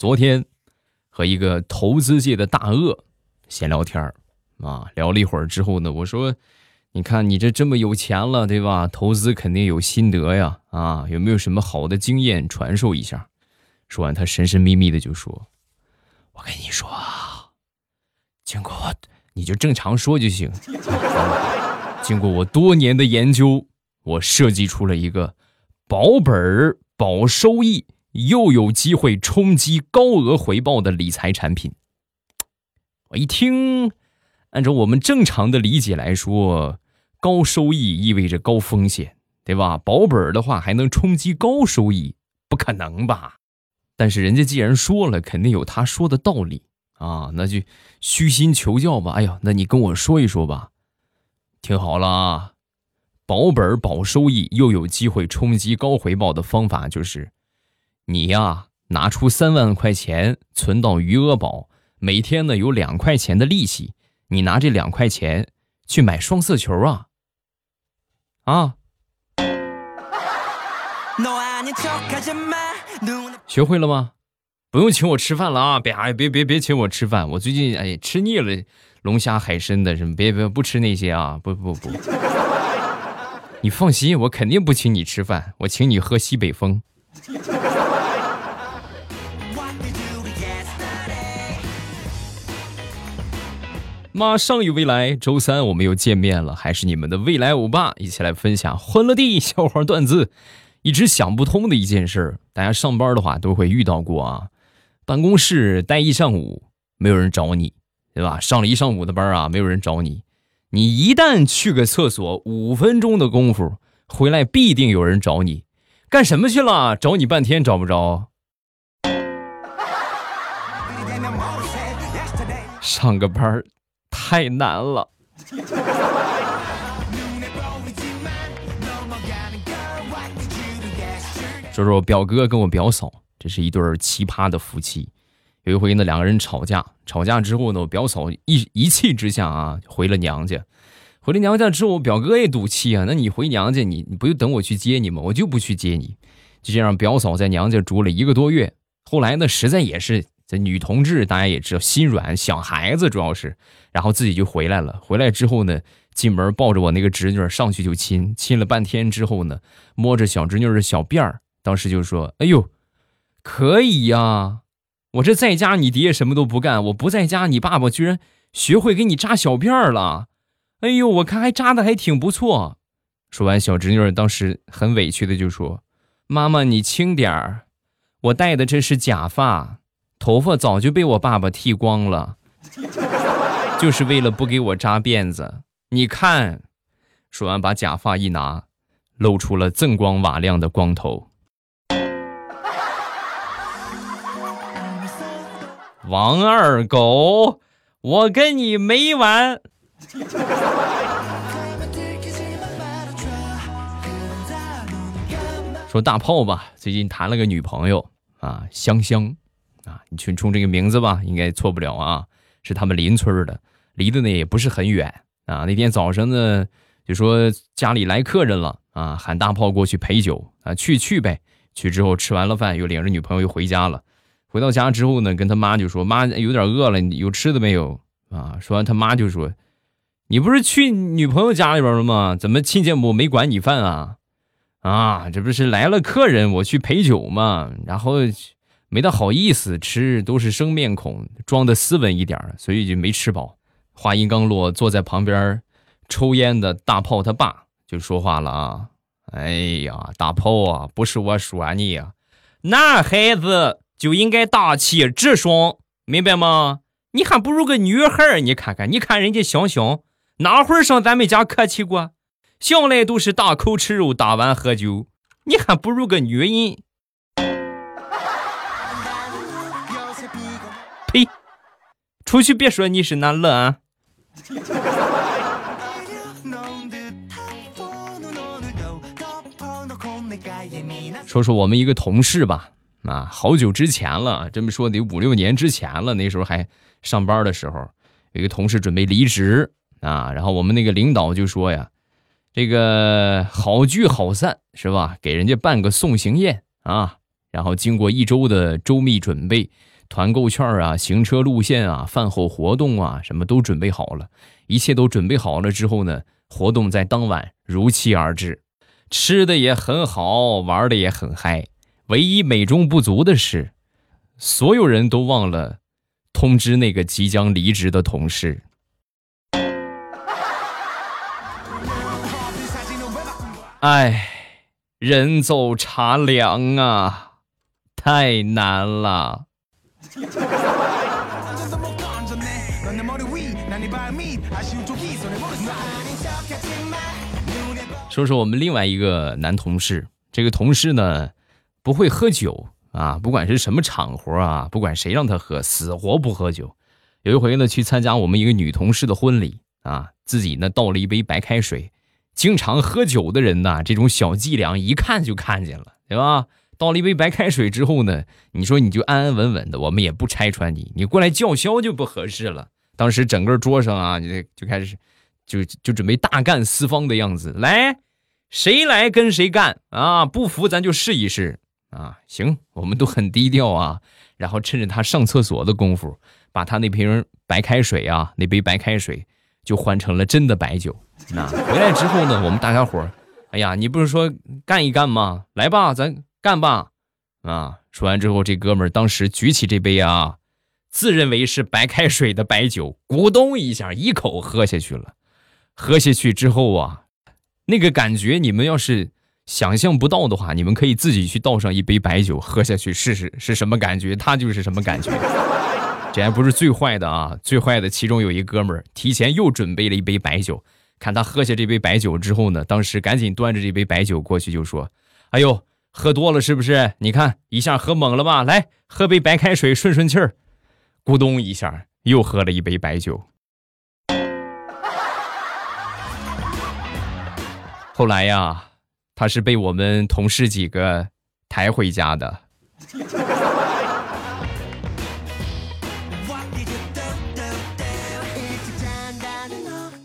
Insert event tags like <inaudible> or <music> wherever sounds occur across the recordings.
昨天和一个投资界的大鳄闲聊天儿啊，聊了一会儿之后呢，我说：“你看你这这么有钱了，对吧？投资肯定有心得呀，啊，有没有什么好的经验传授一下？”说完，他神神秘秘的就说：“我跟你说啊，经过我，你就正常说就行。<laughs> 经过我多年的研究，我设计出了一个保本儿、保收益。”又有机会冲击高额回报的理财产品，我一听，按照我们正常的理解来说，高收益意味着高风险，对吧？保本的话还能冲击高收益，不可能吧？但是人家既然说了，肯定有他说的道理啊，那就虚心求教吧。哎呀，那你跟我说一说吧。听好了啊，保本保收益又有机会冲击高回报的方法就是。你呀，拿出三万块钱存到余额宝，每天呢有两块钱的利息。你拿这两块钱去买双色球啊！啊！学会了吗？不用请我吃饭了啊！别哎别别别请我吃饭，我最近哎吃腻了龙虾海参的什么，别别不吃那些啊！不不不，你放心，我肯定不请你吃饭，我请你喝西北风。马上与未来，周三我们又见面了，还是你们的未来欧巴，一起来分享欢乐地笑话段子。一直想不通的一件事，大家上班的话都会遇到过啊。办公室待一上午，没有人找你，对吧？上了一上午的班啊，没有人找你。你一旦去个厕所，五分钟的功夫回来，必定有人找你。干什么去了？找你半天找不着。上个班太难了。说说我表哥跟我表嫂，这是一对奇葩的夫妻。有一回呢，两个人吵架，吵架之后呢，我表嫂一一气之下啊，回了娘家。回了娘家之后，我表哥也赌气啊，那你回娘家，你你不就等我去接你吗？我就不去接你。就这样，表嫂在娘家住了一个多月。后来呢，实在也是。这女同志大家也知道，心软想孩子，主要是，然后自己就回来了。回来之后呢，进门抱着我那个侄女上去就亲，亲了半天之后呢，摸着小侄女的小辫儿，当时就说：“哎呦，可以呀！我这在家你爹什么都不干，我不在家你爸爸居然学会给你扎小辫儿了。哎呦，我看还扎的还挺不错。”说完，小侄女当时很委屈的就说：“妈妈你轻点儿，我戴的这是假发。”头发早就被我爸爸剃光了，就是为了不给我扎辫子。你看，说完把假发一拿，露出了锃光瓦亮的光头。王二狗，我跟你没完。说大炮吧，最近谈了个女朋友啊，香香。啊，你去冲这个名字吧，应该错不了啊。是他们邻村的，离得呢也不是很远啊。那天早上呢，就说家里来客人了啊，喊大炮过去陪酒啊，去去呗。去之后吃完了饭，又领着女朋友又回家了。回到家之后呢，跟他妈就说：“妈，有点饿了，有吃的没有？”啊，说完他妈就说：“你不是去女朋友家里边了吗？怎么亲家母没管你饭啊？啊，这不是来了客人，我去陪酒嘛，然后。”没大好意思吃，都是生面孔，装的斯文一点所以就没吃饱。话音刚落，坐在旁边抽烟的大炮他爸就说话了啊：“哎呀，大炮啊，不是我说你呀，男孩子就应该大气直爽，明白吗？你还不如个女孩你看看，你看人家香香，哪会上咱们家客气过？向来都是大口吃肉，大碗喝酒，你还不如个女人。”出去别说你是男的啊！说说我们一个同事吧，啊，好久之前了，这么说得五六年之前了。那时候还上班的时候，有一个同事准备离职啊，然后我们那个领导就说呀：“这个好聚好散是吧？给人家办个送行宴啊，然后经过一周的周密准备，团购券啊、行车路线啊、饭后活动啊，什么都准备好了。一切都准备好了之后呢，活动在当晚如期而至，吃的也很好，玩的也很嗨。唯一美中不足的是，所有人都忘了通知那个即将离职的同事。哎，人走茶凉啊，太难了。<laughs> 说说我们另外一个男同事，这个同事呢不会喝酒啊，不管是什么场合啊，不管谁让他喝，死活不喝酒。有一回呢去参加我们一个女同事的婚礼啊，自己呢倒了一杯白开水。经常喝酒的人呐，这种小伎俩一看就看见了，对吧？倒了一杯白开水之后呢，你说你就安安稳稳的，我们也不拆穿你，你过来叫嚣就不合适了。当时整个桌上啊，就就开始就就准备大干四方的样子，来，谁来跟谁干啊？不服咱就试一试啊！行，我们都很低调啊。然后趁着他上厕所的功夫，把他那瓶白开水啊，那杯白开水。就换成了真的白酒。那回来之后呢，我们大家伙儿，哎呀，你不是说干一干吗？来吧，咱干吧。啊，说完之后，这哥们儿当时举起这杯啊，自认为是白开水的白酒，咕咚一下一口喝下去了。喝下去之后啊，那个感觉，你们要是想象不到的话，你们可以自己去倒上一杯白酒喝下去试试是什么感觉，他就是什么感觉。这还不是最坏的啊！最坏的，其中有一哥们儿提前又准备了一杯白酒。看他喝下这杯白酒之后呢，当时赶紧端着这杯白酒过去就说：“哎呦，喝多了是不是？你看一下喝猛了吧？来，喝杯白开水顺顺气儿。”咕咚一下又喝了一杯白酒。<laughs> 后来呀，他是被我们同事几个抬回家的。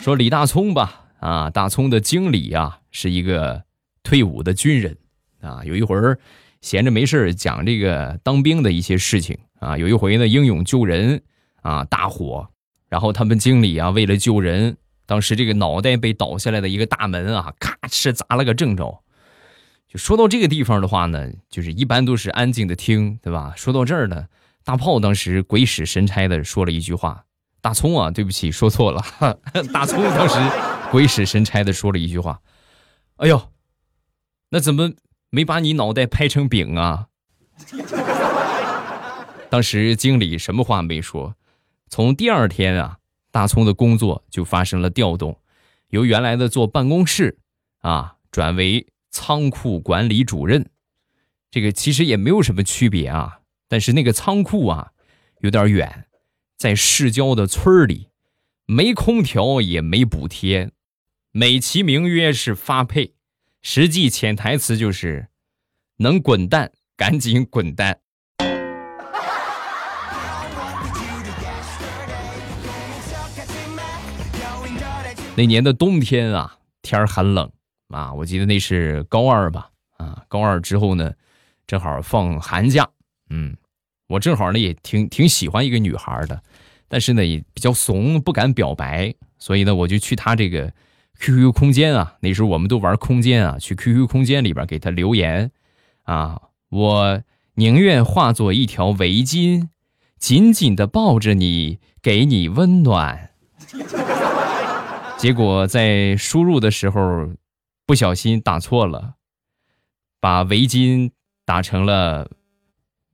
说李大聪吧，啊，大聪的经理啊，是一个退伍的军人，啊，有一回儿闲着没事讲这个当兵的一些事情，啊，有一回呢英勇救人，啊，大火，然后他们经理啊为了救人，当时这个脑袋被倒下来的一个大门啊，咔哧砸了个正着。就说到这个地方的话呢，就是一般都是安静的听，对吧？说到这儿呢，大炮当时鬼使神差的说了一句话。大葱啊，对不起，说错了。<laughs> 大葱当时鬼使神差的说了一句话：“哎呦，那怎么没把你脑袋拍成饼啊？” <laughs> 当时经理什么话没说。从第二天啊，大葱的工作就发生了调动，由原来的做办公室啊，转为仓库管理主任。这个其实也没有什么区别啊，但是那个仓库啊，有点远。在市郊的村里，没空调也没补贴，美其名曰是发配，实际潜台词就是能滚蛋赶紧滚蛋。那年的冬天啊，天儿很冷啊，我记得那是高二吧，啊，高二之后呢，正好放寒假，嗯。我正好呢，也挺挺喜欢一个女孩的，但是呢也比较怂，不敢表白，所以呢我就去她这个 QQ 空间啊，那时候我们都玩空间啊，去 QQ 空间里边给他留言啊，我宁愿化作一条围巾，紧紧的抱着你，给你温暖。<laughs> 结果在输入的时候不小心打错了，把围巾打成了。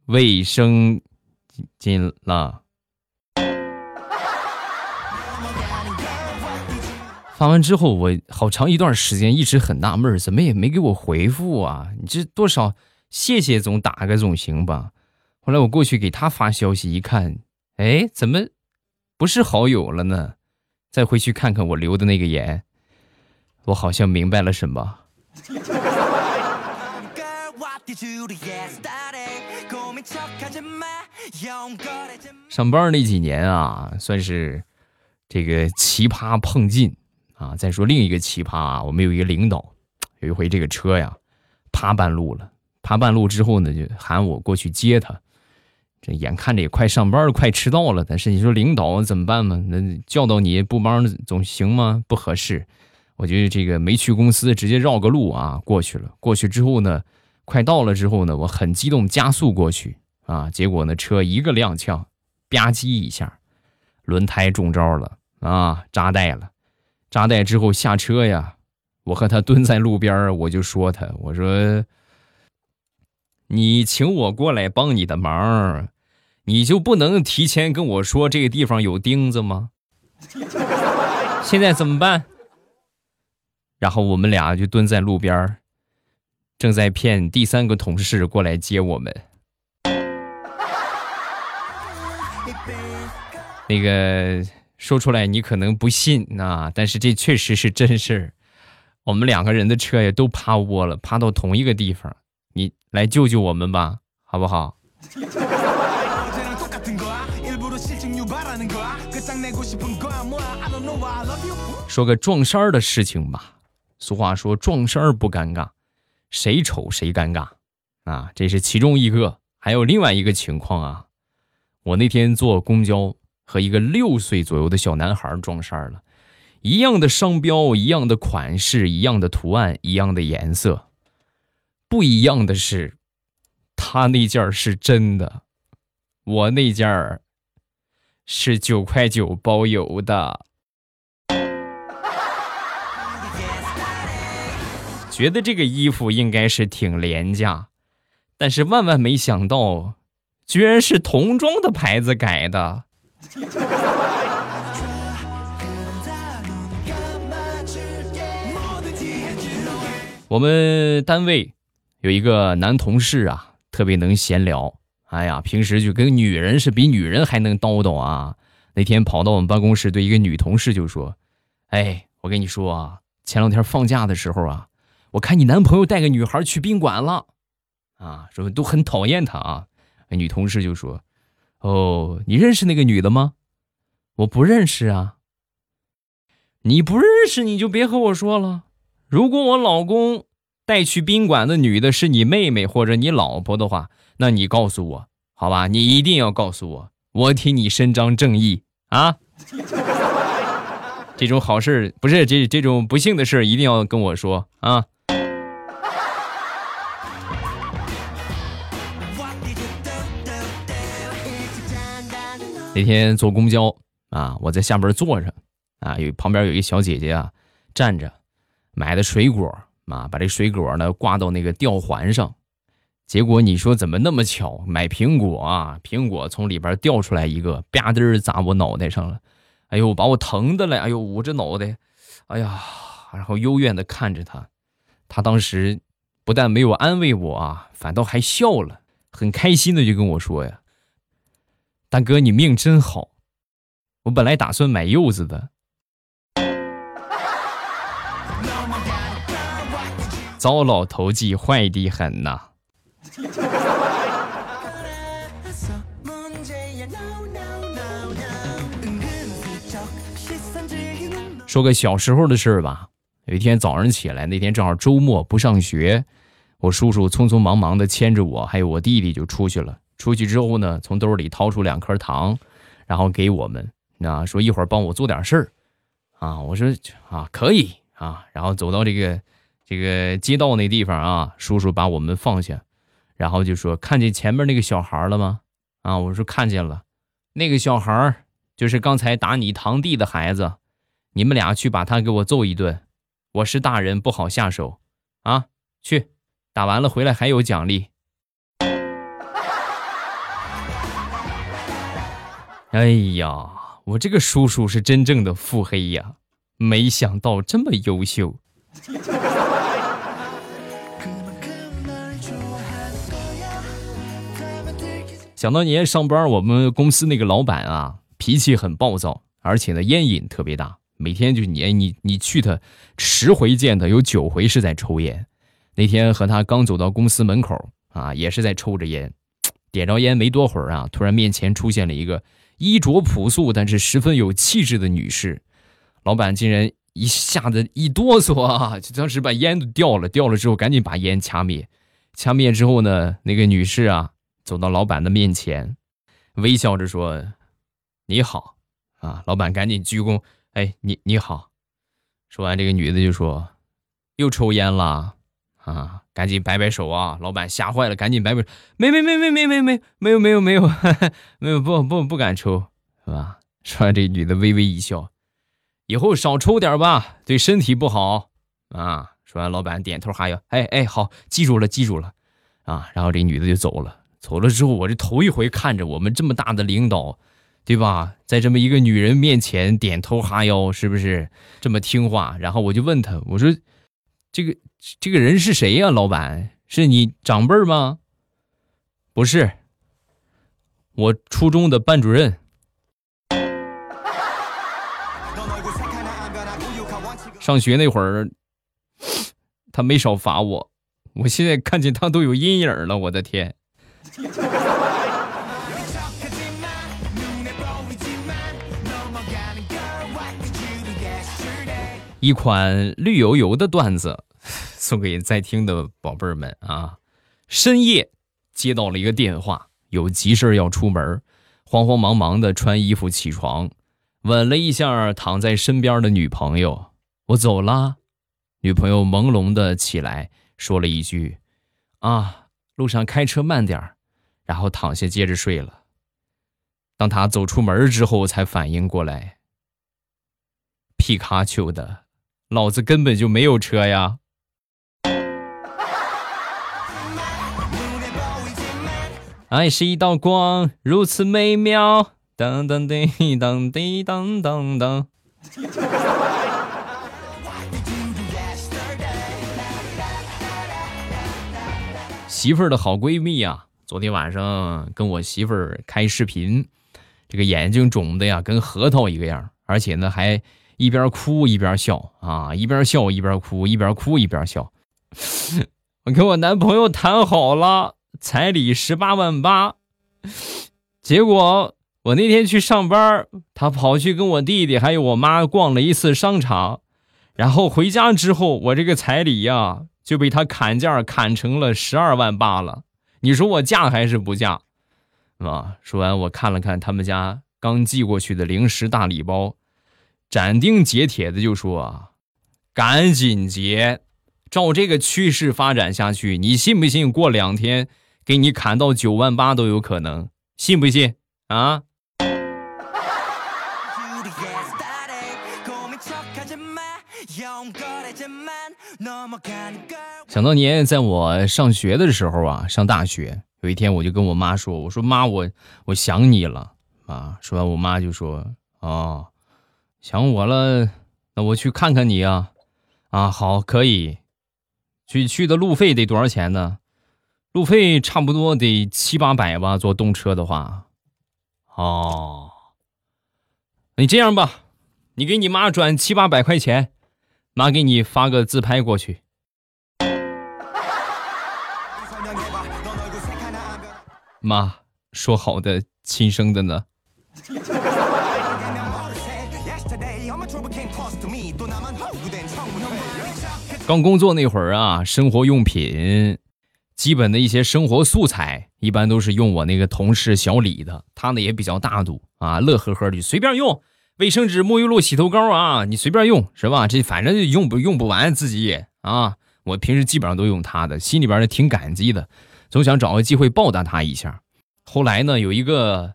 卫生巾了。发完之后，我好长一段时间一直很纳闷，怎么也没给我回复啊？你这多少谢谢总打个总行吧？后来我过去给他发消息，一看，哎，怎么不是好友了呢？再回去看看我留的那个言，我好像明白了什么。上班那几年啊，算是这个奇葩碰劲啊。再说另一个奇葩啊，我们有一个领导，有一回这个车呀趴半路了，趴半路之后呢，就喊我过去接他。这眼看着也快上班了，快迟到了，但是你说领导怎么办嘛？那叫到你不帮总行吗？不合适。我觉得这个没去公司，直接绕个路啊过去了。过去之后呢，快到了之后呢，我很激动，加速过去啊。结果呢，车一个踉跄，吧唧一下，轮胎中招了啊，扎带了。扎带之后下车呀，我和他蹲在路边我就说他，我说。你请我过来帮你的忙，你就不能提前跟我说这个地方有钉子吗？<laughs> 现在怎么办？然后我们俩就蹲在路边正在骗第三个同事过来接我们。那个说出来你可能不信啊，但是这确实是真事儿。我们两个人的车也都趴窝了，趴到同一个地方。你来救救我们吧，好不好？说个撞衫儿的事情吧。俗话说撞衫儿不尴尬，谁丑谁尴尬啊，这是其中一个。还有另外一个情况啊，我那天坐公交和一个六岁左右的小男孩撞衫了，一样的商标，一样的款式，一样的图案，一样的颜色。不一样的是，他那件是真的，我那件是九块九包邮的。觉得这个衣服应该是挺廉价，但是万万没想到，居然是童装的牌子改的。<laughs> 我们单位。有一个男同事啊，特别能闲聊。哎呀，平时就跟女人是比女人还能叨叨啊。那天跑到我们办公室，对一个女同事就说：“哎，我跟你说啊，前两天放假的时候啊，我看你男朋友带个女孩去宾馆了，啊，说都很讨厌他啊。”女同事就说：“哦，你认识那个女的吗？我不认识啊。你不认识你就别和我说了。如果我老公……”带去宾馆的女的是你妹妹或者你老婆的话，那你告诉我，好吧？你一定要告诉我，我替你伸张正义啊！<laughs> 这种好事不是这这种不幸的事一定要跟我说啊！那天坐公交啊，我在下边坐着啊，有旁边有一小姐姐啊，站着买的水果。啊，把这水果呢挂到那个吊环上，结果你说怎么那么巧？买苹果啊，苹果从里边掉出来一个，吧嗒砸我脑袋上了，哎呦，把我疼的嘞！哎呦，捂着脑袋，哎呀，然后幽怨的看着他，他当时不但没有安慰我啊，反倒还笑了，很开心的就跟我说呀：“大哥，你命真好，我本来打算买柚子的。”糟老头子坏的很呐！说个小时候的事儿吧。有一天早上起来，那天正好周末不上学，我叔叔匆匆忙忙的牵着我还有我弟弟就出去了。出去之后呢，从兜里掏出两颗糖，然后给我们，啊，说一会儿帮我做点事儿。啊，我说啊可以啊，然后走到这个。这个街道那地方啊，叔叔把我们放下，然后就说：“看见前面那个小孩了吗？”啊，我说看见了，那个小孩就是刚才打你堂弟的孩子，你们俩去把他给我揍一顿，我是大人不好下手，啊，去，打完了回来还有奖励。哎呀，我这个叔叔是真正的腹黑呀，没想到这么优秀。想当年上班，我们公司那个老板啊，脾气很暴躁，而且呢烟瘾特别大，每天就你你你去他十回见他，有九回是在抽烟。那天和他刚走到公司门口啊，也是在抽着烟，点着烟没多会儿啊，突然面前出现了一个衣着朴素但是十分有气质的女士，老板竟然一下子一哆嗦啊，就当时把烟都掉了，掉了之后赶紧把烟掐灭。掐灭之后呢，那个女士啊，走到老板的面前，微笑着说：“你好。”啊，老板赶紧鞠躬，哎，你你好。说完，这个女的就说：“又抽烟了啊！”赶紧摆摆手啊！老板吓坏了，赶紧摆摆，没没没没没没没没有没有没有没有不不不敢抽，是吧？说完，这女的微微一笑，以后少抽点吧，对身体不好啊。说完，老板点头哈腰，哎哎，好，记住了记住了啊。然后这女的就走了，走了之后，我这头一回看着我们这么大的领导，对吧？在这么一个女人面前点头哈腰，是不是这么听话？然后我就问他，我说。这个这个人是谁呀？老板，是你长辈吗？不是，我初中的班主任。<laughs> 上学那会儿，他没少罚我，我现在看见他都有阴影了。我的天！<laughs> 一款绿油油的段子，<laughs> 送给在听的宝贝儿们啊！深夜接到了一个电话，有急事要出门，慌慌忙忙的穿衣服起床，吻了一下躺在身边的女朋友，我走了。女朋友朦胧的起来，说了一句：“啊，路上开车慢点儿。”然后躺下接着睡了。当他走出门之后，才反应过来，皮卡丘的。老子根本就没有车呀！爱 <laughs> 是一道光，如此美妙。当当滴当滴当当当。媳妇儿的好闺蜜啊，昨天晚上跟我媳妇儿开视频，这个眼睛肿的呀，跟核桃一个样，而且呢还。一边哭一边笑啊，一边笑一边哭，一边哭一边笑。<laughs> 我跟我男朋友谈好了彩礼十八万八，结果我那天去上班，他跑去跟我弟弟还有我妈逛了一次商场，然后回家之后，我这个彩礼呀就被他砍价砍成了十二万八了。你说我嫁还是不嫁？啊！说完，我看了看他们家刚寄过去的零食大礼包。斩钉截铁的就说：“啊，赶紧结！照这个趋势发展下去，你信不信？过两天给你砍到九万八都有可能，信不信？啊？” <laughs> 想当年，在我上学的时候啊，上大学有一天，我就跟我妈说：“我说妈，我我想你了啊！”说完，我妈就说：“哦。”想我了，那我去看看你啊！啊，好，可以。去去的路费得多少钱呢？路费差不多得七八百吧，坐动车的话。哦，你这样吧，你给你妈转七八百块钱，妈给你发个自拍过去。<laughs> 妈，说好的亲生的呢？<laughs> 刚工作那会儿啊，生活用品，基本的一些生活素材，一般都是用我那个同事小李的。他呢也比较大度啊，乐呵呵的随便用。卫生纸、沐浴露、洗头膏啊，你随便用是吧？<laughs> 这反正用不用不完自己啊。我平时基本上都用他的，心里边呢挺感激的，总想找个机会报答他一下。后来呢，有一个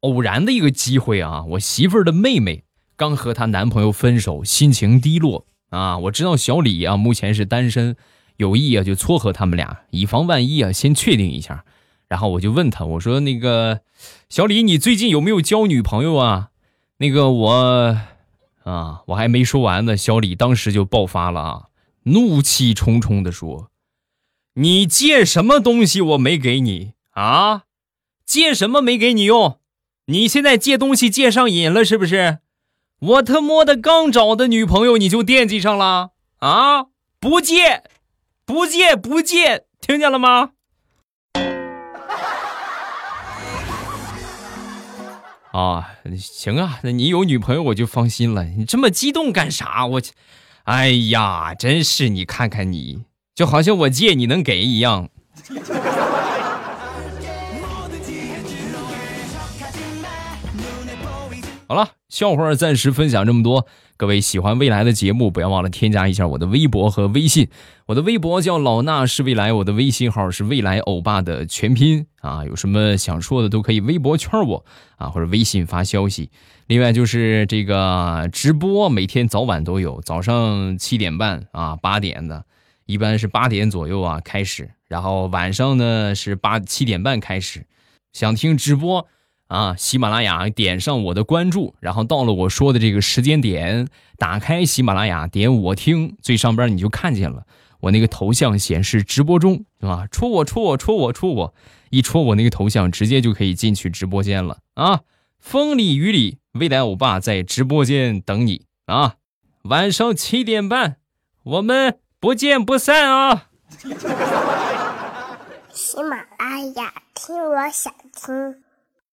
偶然的一个机会啊，我媳妇儿的妹妹刚和她男朋友分手，心情低落。啊，我知道小李啊，目前是单身，有意啊就撮合他们俩，以防万一啊，先确定一下。然后我就问他，我说那个小李，你最近有没有交女朋友啊？那个我啊，我还没说完呢，小李当时就爆发了啊，怒气冲冲的说：“你借什么东西我没给你啊？借什么没给你用？你现在借东西借上瘾了是不是？”我他妈的刚找的女朋友你就惦记上了啊？不借，不借，不借，听见了吗？<laughs> 啊，行啊，那你有女朋友我就放心了。你这么激动干啥？我，哎呀，真是你看看你，就好像我借你能给一样。<laughs> 好了，笑话暂时分享这么多。各位喜欢未来的节目，不要忘了添加一下我的微博和微信。我的微博叫老衲是未来，我的微信号是未来欧巴的全拼啊。有什么想说的都可以微博圈我啊，或者微信发消息。另外就是这个直播，每天早晚都有，早上七点半啊，八点的，一般是八点左右啊开始，然后晚上呢是八七点半开始。想听直播？啊，喜马拉雅点上我的关注，然后到了我说的这个时间点，打开喜马拉雅，点我听，最上边你就看见了我那个头像显示直播中，是吧？戳我，戳我，戳我，戳我，一戳我那个头像，直接就可以进去直播间了啊！风里雨里，未来欧巴在直播间等你啊！晚上七点半，我们不见不散啊！喜马拉雅听，我想听。